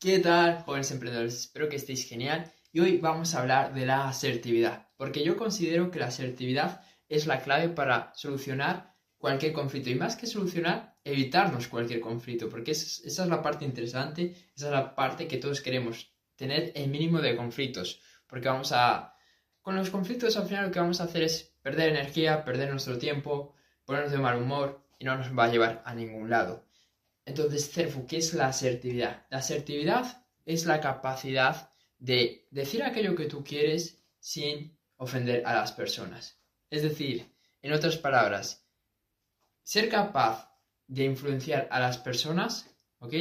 ¿Qué tal, jóvenes emprendedores? Espero que estéis genial y hoy vamos a hablar de la asertividad, porque yo considero que la asertividad es la clave para solucionar cualquier conflicto y más que solucionar, evitarnos cualquier conflicto, porque esa es la parte interesante, esa es la parte que todos queremos, tener el mínimo de conflictos, porque vamos a... Con los conflictos al final lo que vamos a hacer es perder energía, perder nuestro tiempo, ponernos de mal humor y no nos va a llevar a ningún lado. Entonces, Cerfu, ¿qué es la asertividad? La asertividad es la capacidad de decir aquello que tú quieres sin ofender a las personas. Es decir, en otras palabras, ser capaz de influenciar a las personas, ¿ok?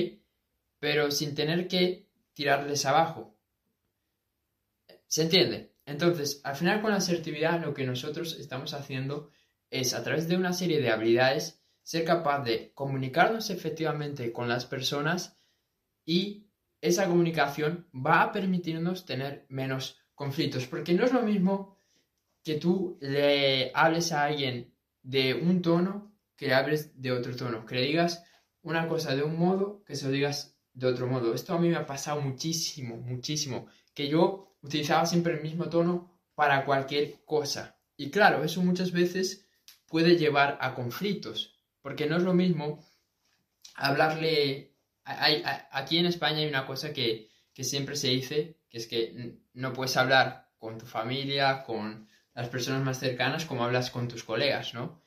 Pero sin tener que tirarles abajo. ¿Se entiende? Entonces, al final con la asertividad lo que nosotros estamos haciendo es a través de una serie de habilidades ser capaz de comunicarnos efectivamente con las personas y esa comunicación va a permitirnos tener menos conflictos, porque no es lo mismo que tú le hables a alguien de un tono que le hables de otro tono, que le digas una cosa de un modo que se lo digas de otro modo. Esto a mí me ha pasado muchísimo, muchísimo, que yo utilizaba siempre el mismo tono para cualquier cosa. Y claro, eso muchas veces puede llevar a conflictos, porque no es lo mismo hablarle... aquí en España hay una cosa que, siempre se dice, que es que no puedes hablar con tu familia, con las personas más cercanas, como hablas con tus colegas, ¿no?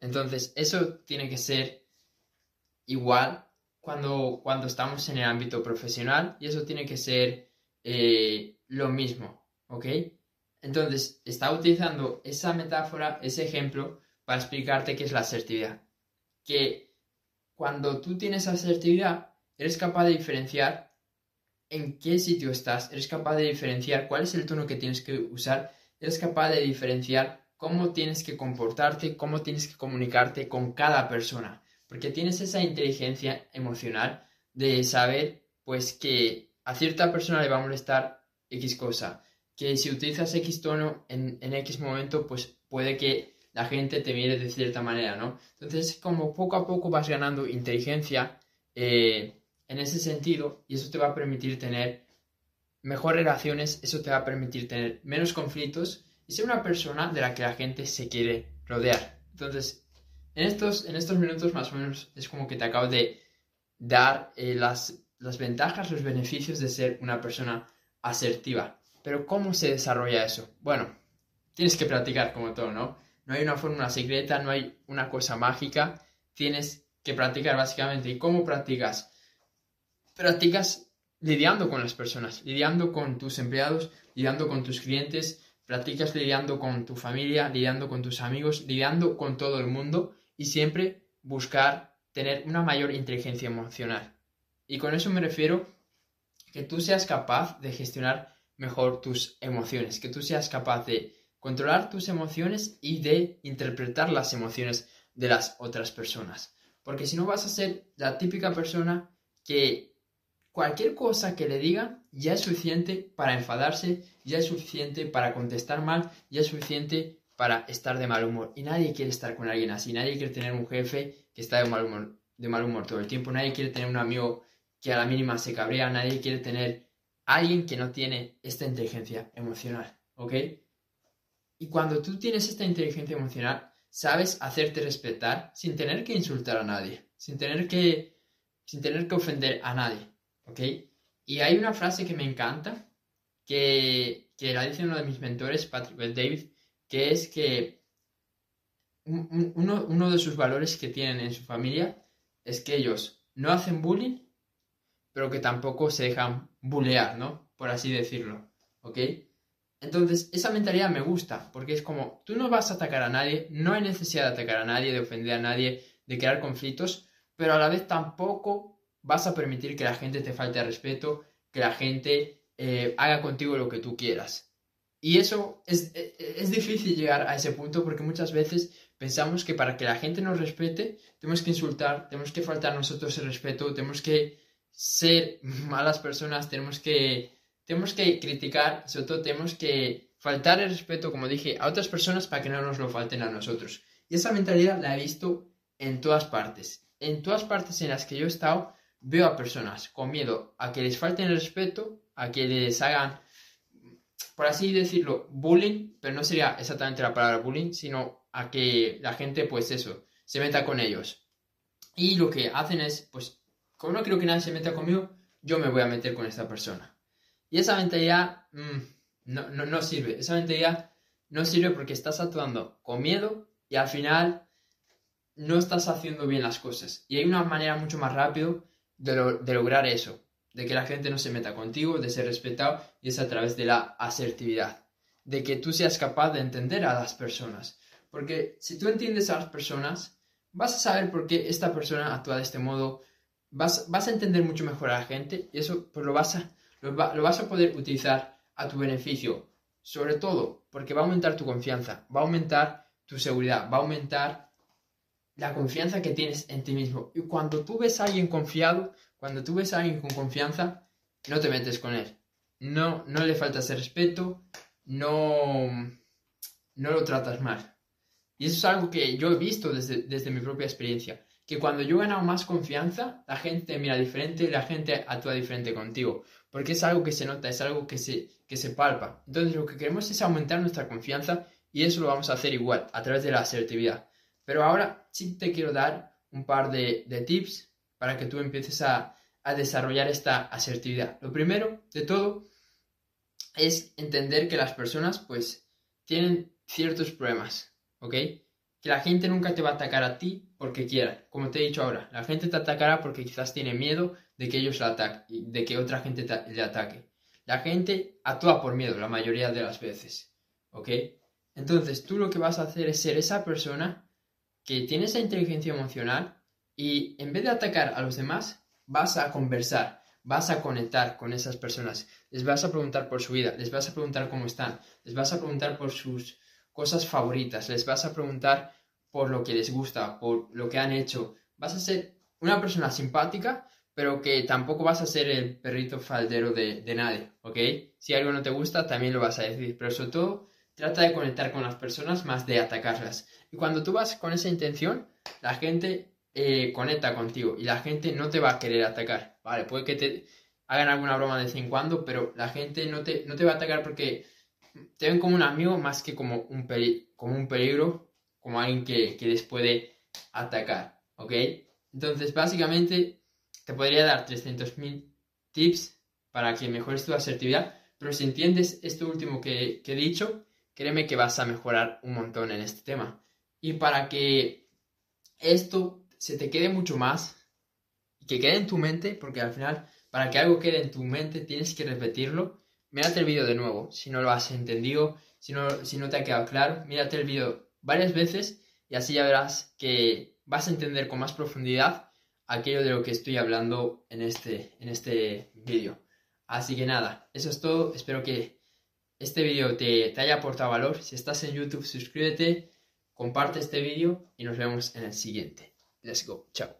Entonces, eso tiene que ser igual cuando, cuando estamos en el ámbito profesional y eso tiene que ser eh, lo mismo, ¿ok? Entonces, está utilizando esa metáfora, ese ejemplo, para explicarte qué es la asertividad que cuando tú tienes asertividad, eres capaz de diferenciar en qué sitio estás, eres capaz de diferenciar cuál es el tono que tienes que usar, eres capaz de diferenciar cómo tienes que comportarte, cómo tienes que comunicarte con cada persona, porque tienes esa inteligencia emocional de saber pues que a cierta persona le va a molestar X cosa, que si utilizas X tono en, en X momento pues puede que la gente te mire de cierta manera, ¿no? Entonces, como poco a poco vas ganando inteligencia eh, en ese sentido y eso te va a permitir tener mejores relaciones, eso te va a permitir tener menos conflictos y ser una persona de la que la gente se quiere rodear. Entonces, en estos, en estos minutos más o menos es como que te acabo de dar eh, las, las ventajas, los beneficios de ser una persona asertiva. Pero ¿cómo se desarrolla eso? Bueno, tienes que practicar como todo, ¿no? No hay una fórmula secreta, no hay una cosa mágica, tienes que practicar básicamente. ¿Y cómo practicas? Practicas lidiando con las personas, lidiando con tus empleados, lidiando con tus clientes, practicas lidiando con tu familia, lidiando con tus amigos, lidiando con todo el mundo y siempre buscar tener una mayor inteligencia emocional. Y con eso me refiero que tú seas capaz de gestionar mejor tus emociones, que tú seas capaz de controlar tus emociones y de interpretar las emociones de las otras personas. Porque si no vas a ser la típica persona que cualquier cosa que le diga ya es suficiente para enfadarse, ya es suficiente para contestar mal, ya es suficiente para estar de mal humor. Y nadie quiere estar con alguien así, nadie quiere tener un jefe que está de mal humor, de mal humor todo el tiempo, nadie quiere tener un amigo que a la mínima se cabrea, nadie quiere tener alguien que no tiene esta inteligencia emocional, ¿ok? Y cuando tú tienes esta inteligencia emocional, sabes hacerte respetar sin tener que insultar a nadie, sin tener que, sin tener que ofender a nadie, ¿ok? Y hay una frase que me encanta, que, que la dice uno de mis mentores, Patrick Bell David, que es que uno, uno de sus valores que tienen en su familia es que ellos no hacen bullying, pero que tampoco se dejan bullear, ¿no? Por así decirlo, ¿ok? Entonces, esa mentalidad me gusta, porque es como, tú no vas a atacar a nadie, no hay necesidad de atacar a nadie, de ofender a nadie, de crear conflictos, pero a la vez tampoco vas a permitir que la gente te falte al respeto, que la gente eh, haga contigo lo que tú quieras. Y eso es, e, e, es, difícil llegar a ese punto porque muchas veces pensamos que para que la gente nos respete, tenemos que insultar, tenemos que faltar a nosotros el respeto, tenemos que ser malas personas, tenemos que tenemos que criticar, sobre todo tenemos que faltar el respeto, como dije, a otras personas para que no nos lo falten a nosotros. Y esa mentalidad la he visto en todas partes. En todas partes en las que yo he estado, veo a personas con miedo a que les falten el respeto, a que les hagan, por así decirlo, bullying, pero no sería exactamente la palabra bullying, sino a que la gente, pues eso, se meta con ellos. Y lo que hacen es, pues, como no quiero que nadie se meta conmigo, yo me voy a meter con esta persona. Y esa mentalidad mm, no, no, no sirve. Esa mentalidad no sirve porque estás actuando con miedo y al final no estás haciendo bien las cosas. Y hay una manera mucho más rápida de, de, lograr eso, de que la gente no se meta contigo, de ser respetado, y es a través de la asertividad, de que tú seas capaz de entender a las personas. Porque si tú entiendes a las personas, vas a saber por qué esta persona actúa de este modo, vas, vas a entender mucho mejor a la gente y eso pues lo vas a, lo, vas a poder utilizar a tu beneficio. Sobre todo porque va a aumentar tu confianza, va a aumentar tu seguridad, va a aumentar la confianza que tienes en ti mismo. Y cuando tú ves a alguien confiado, cuando tú ves a alguien con confianza, no te metes con él. No, no le faltas el respeto, no, no lo tratas mal. Y eso es algo que yo he visto desde, desde mi propia experiencia. Que cuando yo he más confianza, la gente mira diferente, la gente actúa diferente contigo. Porque es algo que se nota, es algo que se, que se palpa. Entonces lo que queremos es aumentar nuestra confianza y eso lo vamos a hacer igual, a través de la asertividad. Pero ahora sí te quiero dar un par de, de tips para que tú empieces a, a desarrollar esta asertividad. Lo primero de todo es entender que las personas pues tienen ciertos problemas, ¿ok? La gente nunca te va a atacar a ti porque quiera, como te he dicho ahora, la gente te atacará porque quizás tiene miedo de que ellos la ataquen, de que otra gente le ataque. La gente actúa por miedo la mayoría de las veces, ¿ok? Entonces tú lo que vas a hacer es ser esa persona que tiene esa inteligencia emocional y en vez de atacar a los demás, vas a conversar, vas a conectar con esas personas, les vas a preguntar por su vida, les vas a preguntar cómo están, les vas a preguntar por sus cosas favoritas, les vas a preguntar por lo que les gusta, por lo que han hecho. Vas a ser una persona simpática, pero que tampoco vas a ser el perrito faldero de, de nadie, ¿ok? Si algo no te gusta, también lo vas a decir, pero sobre todo trata de conectar con las personas más de atacarlas. Y cuando tú vas con esa intención, la gente eh, conecta contigo y la gente no te va a querer atacar, ¿vale? Puede que te hagan alguna broma de vez en cuando, pero la gente no te, no te va a atacar porque te ven como un amigo más que como un, como un peligro, como alguien que, que les puede atacar, ¿ok? Entonces, básicamente, te podría dar 300.000 tips para que mejores tu asertividad, pero si entiendes esto último que, que he dicho, créeme que vas a mejorar un montón en este tema. Y para que esto se te quede mucho más que quede en tu mente, porque al final, para que algo quede en tu mente, tienes que repetirlo. Mírate el vídeo de nuevo, si no lo has entendido, si no, si no te ha quedado claro, mírate el vídeo varias veces y así ya verás que vas a entender con más profundidad aquello de lo que estoy hablando en este, en este vídeo. Así que nada, eso es todo. Espero que este vídeo te, te haya aportado valor. Si estás en YouTube, suscríbete, comparte este vídeo y nos vemos en el siguiente. Let's go. Chao.